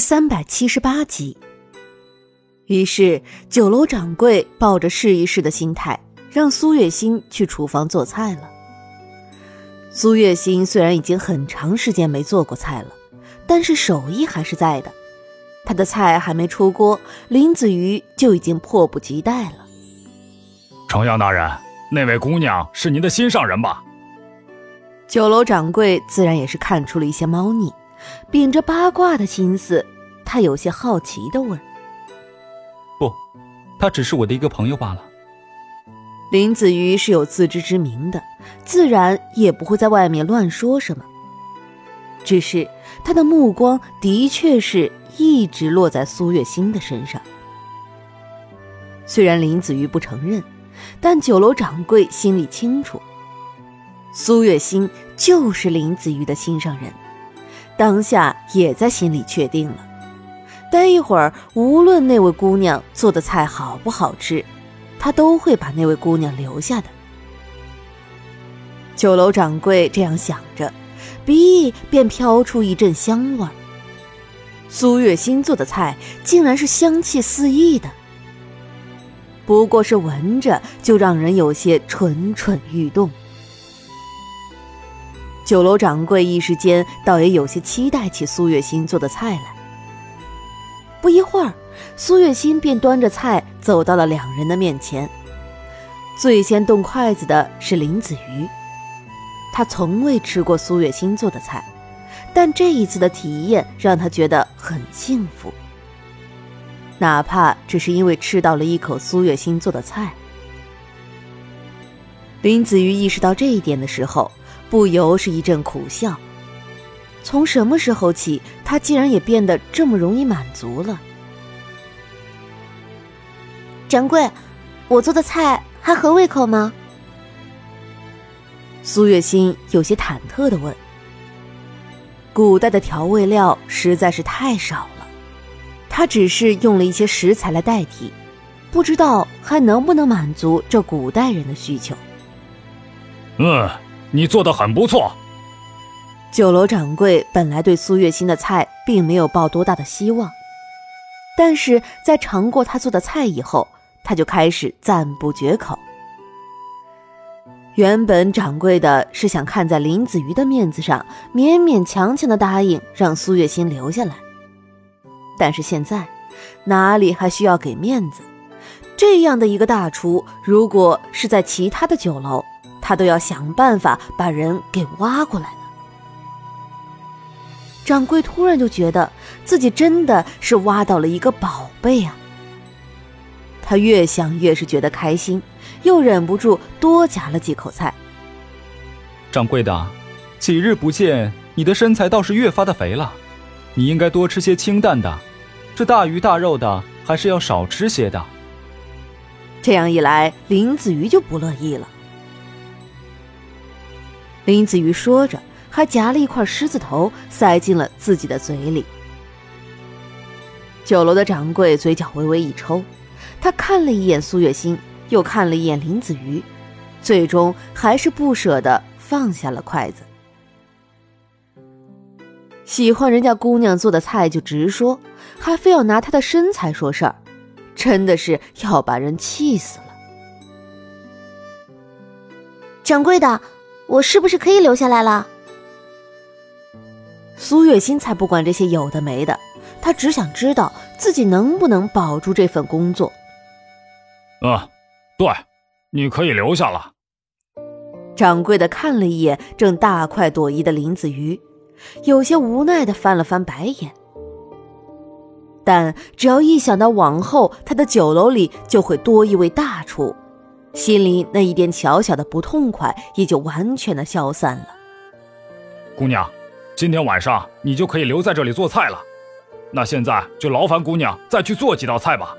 三百七十八集。于是酒楼掌柜抱着试一试的心态，让苏月心去厨房做菜了。苏月心虽然已经很长时间没做过菜了，但是手艺还是在的。他的菜还没出锅，林子瑜就已经迫不及待了。重阳大人，那位姑娘是您的心上人吧？酒楼掌柜自然也是看出了一些猫腻，秉着八卦的心思，他有些好奇的问。不，他只是我的一个朋友罢了。林子瑜是有自知之明的，自然也不会在外面乱说什么。只是他的目光的确是一直落在苏月心的身上。虽然林子瑜不承认，但酒楼掌柜心里清楚，苏月心就是林子瑜的心上人，当下也在心里确定了。待一会儿，无论那位姑娘做的菜好不好吃，他都会把那位姑娘留下的。酒楼掌柜这样想着，鼻翼便飘出一阵香味儿。苏月心做的菜竟然是香气四溢的，不过是闻着就让人有些蠢蠢欲动。酒楼掌柜一时间倒也有些期待起苏月心做的菜来。不一会儿，苏月心便端着菜走到了两人的面前。最先动筷子的是林子瑜，他从未吃过苏月心做的菜，但这一次的体验让他觉得很幸福。哪怕只是因为吃到了一口苏月心做的菜。林子瑜意识到这一点的时候，不由是一阵苦笑。从什么时候起，他竟然也变得这么容易满足了？掌柜，我做的菜还合胃口吗？苏月心有些忐忑的问。古代的调味料实在是太少了，他只是用了一些食材来代替，不知道还能不能满足这古代人的需求。嗯，你做的很不错。酒楼掌柜本来对苏月心的菜并没有抱多大的希望，但是在尝过他做的菜以后，他就开始赞不绝口。原本掌柜的是想看在林子瑜的面子上，勉勉强强的答应让苏月心留下来，但是现在哪里还需要给面子？这样的一个大厨，如果是在其他的酒楼，他都要想办法把人给挖过来。掌柜突然就觉得自己真的是挖到了一个宝贝啊！他越想越是觉得开心，又忍不住多夹了几口菜。掌柜的，几日不见，你的身材倒是越发的肥了，你应该多吃些清淡的，这大鱼大肉的还是要少吃些的。这样一来，林子瑜就不乐意了。林子瑜说着。还夹了一块狮子头塞进了自己的嘴里。酒楼的掌柜嘴角微微一抽，他看了一眼苏月心，又看了一眼林子瑜，最终还是不舍得放下了筷子。喜欢人家姑娘做的菜就直说，还非要拿她的身材说事儿，真的是要把人气死了。掌柜的，我是不是可以留下来了？苏月心才不管这些有的没的，她只想知道自己能不能保住这份工作。嗯，对，你可以留下了。掌柜的看了一眼正大快朵颐的林子瑜，有些无奈的翻了翻白眼。但只要一想到往后他的酒楼里就会多一位大厨，心里那一点小小的不痛快也就完全的消散了。姑娘。今天晚上你就可以留在这里做菜了，那现在就劳烦姑娘再去做几道菜吧。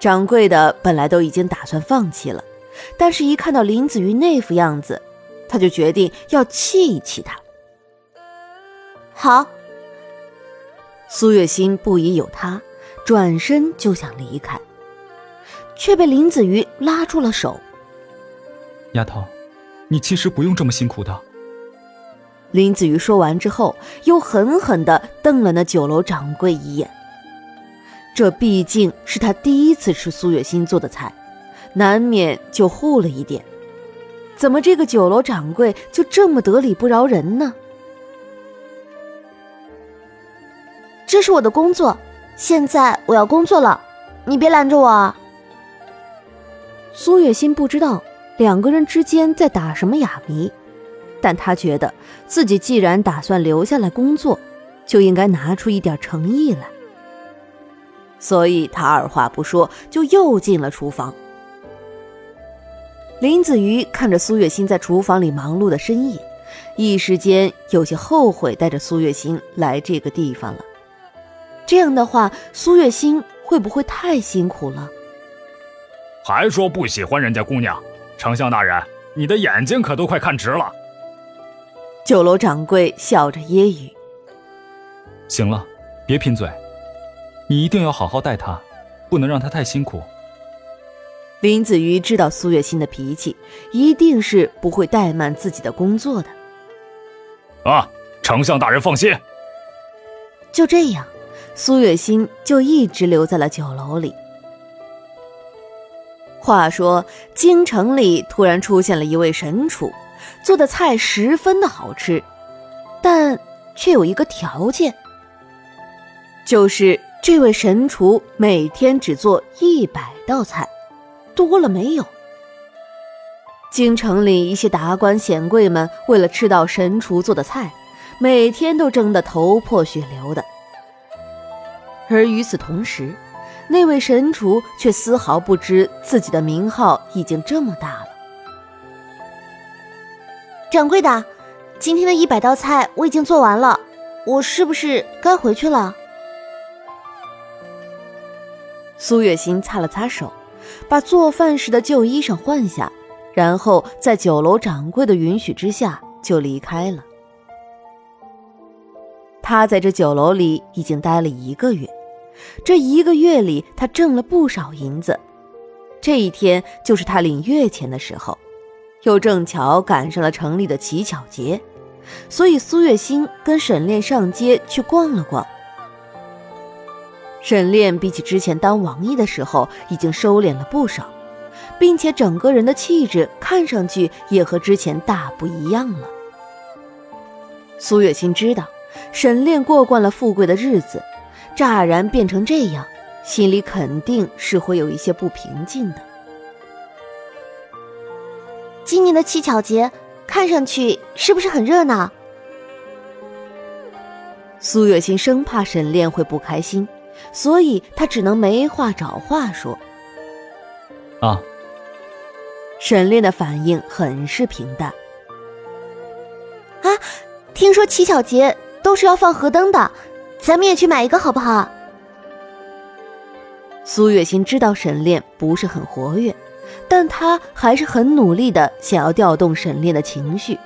掌柜的本来都已经打算放弃了，但是一看到林子瑜那副样子，他就决定要气一气他。好。苏月心不疑有他，转身就想离开，却被林子瑜拉住了手。丫头，你其实不用这么辛苦的。林子瑜说完之后，又狠狠的瞪了那酒楼掌柜一眼。这毕竟是他第一次吃苏月心做的菜，难免就护了一点。怎么这个酒楼掌柜就这么得理不饶人呢？这是我的工作，现在我要工作了，你别拦着我。苏月心不知道两个人之间在打什么哑谜，但他觉得自己既然打算留下来工作，就应该拿出一点诚意来，所以他二话不说就又进了厨房。林子瑜看着苏月心在厨房里忙碌的身影，一时间有些后悔带着苏月心来这个地方了。这样的话，苏月心会不会太辛苦了？还说不喜欢人家姑娘，丞相大人，你的眼睛可都快看直了。酒楼掌柜笑着揶揄：“行了，别贫嘴，你一定要好好待她，不能让她太辛苦。”林子瑜知道苏月心的脾气，一定是不会怠慢自己的工作的。啊，丞相大人放心。就这样，苏月心就一直留在了酒楼里。话说，京城里突然出现了一位神厨，做的菜十分的好吃，但却有一个条件，就是这位神厨每天只做一百道菜。多了没有？京城里一些达官显贵们为了吃到神厨做的菜，每天都争得头破血流的。而与此同时，那位神厨却丝毫不知自己的名号已经这么大了。掌柜的，今天的一百道菜我已经做完了，我是不是该回去了？苏月心擦了擦手。把做饭时的旧衣裳换下，然后在酒楼掌柜的允许之下就离开了。他在这酒楼里已经待了一个月，这一个月里他挣了不少银子。这一天就是他领月钱的时候，又正巧赶上了城里的乞巧节，所以苏月心跟沈炼上街去逛了逛。沈炼比起之前当王爷的时候，已经收敛了不少，并且整个人的气质看上去也和之前大不一样了。苏月心知道，沈炼过惯了富贵的日子，乍然变成这样，心里肯定是会有一些不平静的。今年的乞巧节看上去是不是很热闹？苏月心生怕沈炼会不开心。所以他只能没话找话说。啊，沈炼的反应很是平淡。啊，听说乞巧节都是要放河灯的，咱们也去买一个好不好？苏月心知道沈炼不是很活跃，但他还是很努力的想要调动沈炼的情绪。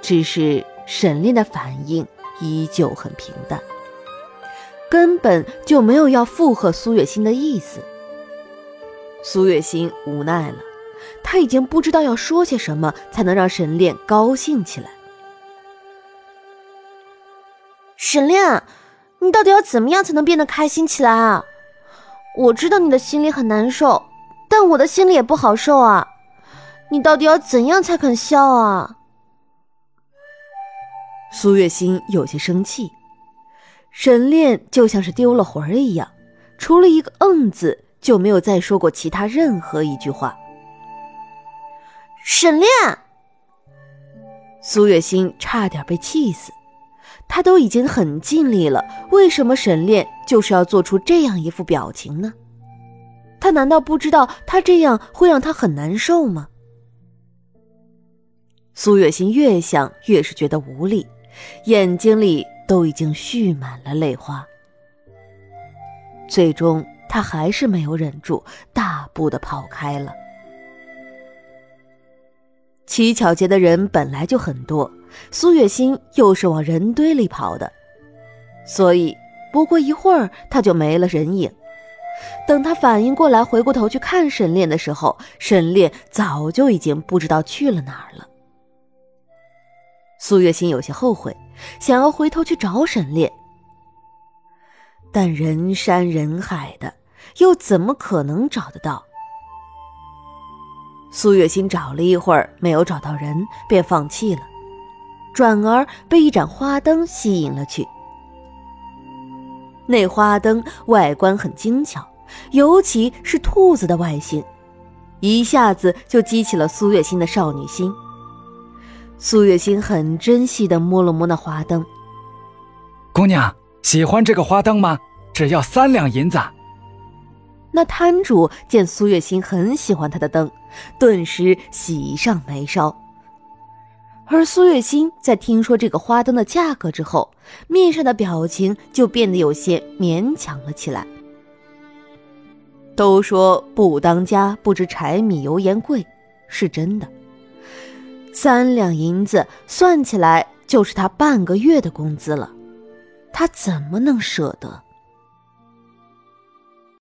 只是沈炼的反应依旧很平淡。根本就没有要附和苏月心的意思。苏月心无奈了，他已经不知道要说些什么才能让沈炼高兴起来。沈炼，你到底要怎么样才能变得开心起来啊？我知道你的心里很难受，但我的心里也不好受啊。你到底要怎样才肯笑啊？苏月心有些生气。沈炼就像是丢了魂儿一样，除了一个“嗯”字，就没有再说过其他任何一句话。沈炼，苏月心差点被气死，他都已经很尽力了，为什么沈炼就是要做出这样一副表情呢？他难道不知道他这样会让他很难受吗？苏月心越想越是觉得无力，眼睛里。都已经蓄满了泪花，最终他还是没有忍住，大步的跑开了。乞巧节的人本来就很多，苏月心又是往人堆里跑的，所以不过一会儿他就没了人影。等他反应过来，回过头去看沈炼的时候，沈炼早就已经不知道去了哪儿了。苏月心有些后悔，想要回头去找沈炼，但人山人海的，又怎么可能找得到？苏月心找了一会儿，没有找到人，便放弃了，转而被一盏花灯吸引了去。那花灯外观很精巧，尤其是兔子的外形，一下子就激起了苏月心的少女心。苏月心很珍惜的摸了摸那花灯，姑娘喜欢这个花灯吗？只要三两银子。那摊主见苏月心很喜欢他的灯，顿时喜上眉梢。而苏月心在听说这个花灯的价格之后，面上的表情就变得有些勉强了起来。都说不当家不知柴米油盐贵，是真的。三两银子算起来就是他半个月的工资了，他怎么能舍得？